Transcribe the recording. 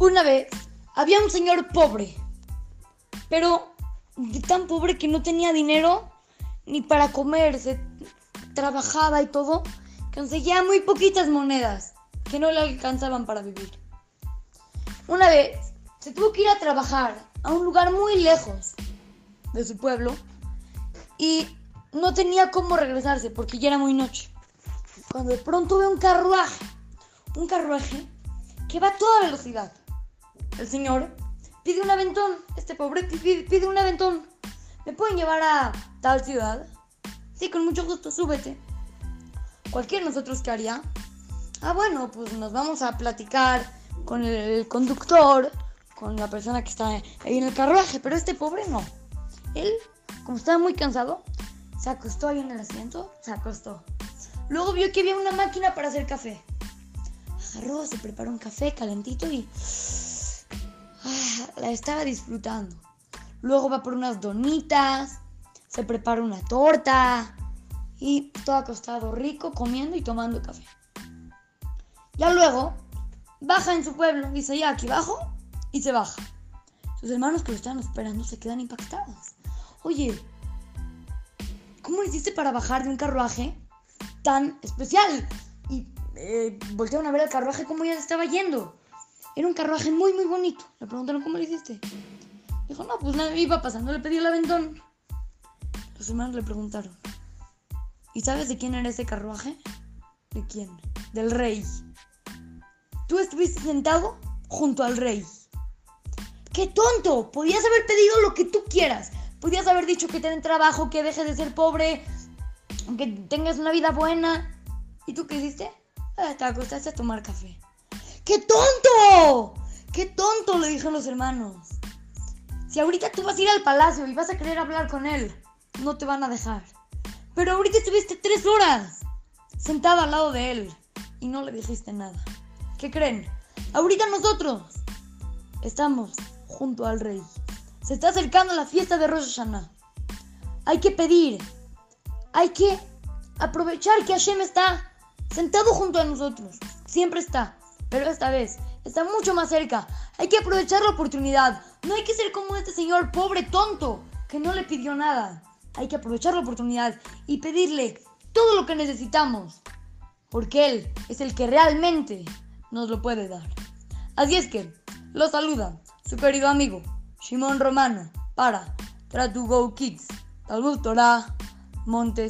Una vez había un señor pobre, pero tan pobre que no tenía dinero ni para comer, se trabajaba y todo, conseguía muy poquitas monedas que no le alcanzaban para vivir. Una vez se tuvo que ir a trabajar a un lugar muy lejos de su pueblo y no tenía cómo regresarse porque ya era muy noche. Cuando de pronto ve un carruaje, un carruaje que va a toda velocidad. El señor pide un aventón, este pobre pide, un aventón. ¿Me pueden llevar a tal ciudad? Sí, con mucho gusto, súbete. Cualquiera de nosotros que haría. Ah, bueno, pues nos vamos a platicar con el conductor, con la persona que está ahí en el carruaje, pero este pobre no. Él, como estaba muy cansado, se acostó ahí en el asiento, se acostó. Luego vio que había una máquina para hacer café. Agarró, se preparó un café calentito y la estaba disfrutando. Luego va por unas donitas, se prepara una torta y todo acostado rico, comiendo y tomando café. Ya luego baja en su pueblo, dice ya aquí bajo y se baja. Sus hermanos que lo estaban esperando se quedan impactados. Oye, ¿cómo hiciste para bajar de un carruaje tan especial? Y eh, voltearon a ver el carruaje cómo ya se estaba yendo. Era un carruaje muy, muy bonito. Le preguntaron cómo lo hiciste. Dijo, no, pues nada, iba pasando, le pedí el aventón. Los hermanos le preguntaron, ¿y sabes de quién era ese carruaje? ¿De quién? Del rey. Tú estuviste sentado junto al rey. ¡Qué tonto! Podías haber pedido lo que tú quieras. Podías haber dicho que te den trabajo, que dejes de ser pobre, que tengas una vida buena. ¿Y tú qué hiciste? Ah, te acostaste a tomar café. ¡Qué tonto! ¡Qué tonto! Le dijeron los hermanos. Si ahorita tú vas a ir al palacio y vas a querer hablar con él, no te van a dejar. Pero ahorita estuviste tres horas sentada al lado de él y no le dijiste nada. ¿Qué creen? Ahorita nosotros estamos junto al rey. Se está acercando la fiesta de Rosh. Hay que pedir, hay que aprovechar que Hashem está sentado junto a nosotros. Siempre está, pero esta vez está mucho más cerca. Hay que aprovechar la oportunidad. No hay que ser como este señor pobre tonto que no le pidió nada. Hay que aprovechar la oportunidad y pedirle todo lo que necesitamos. Porque Él es el que realmente nos lo puede dar. Así es que, lo saluda su querido amigo Shimon Romano para Try to Go Kids, Talmud Torah, Monte.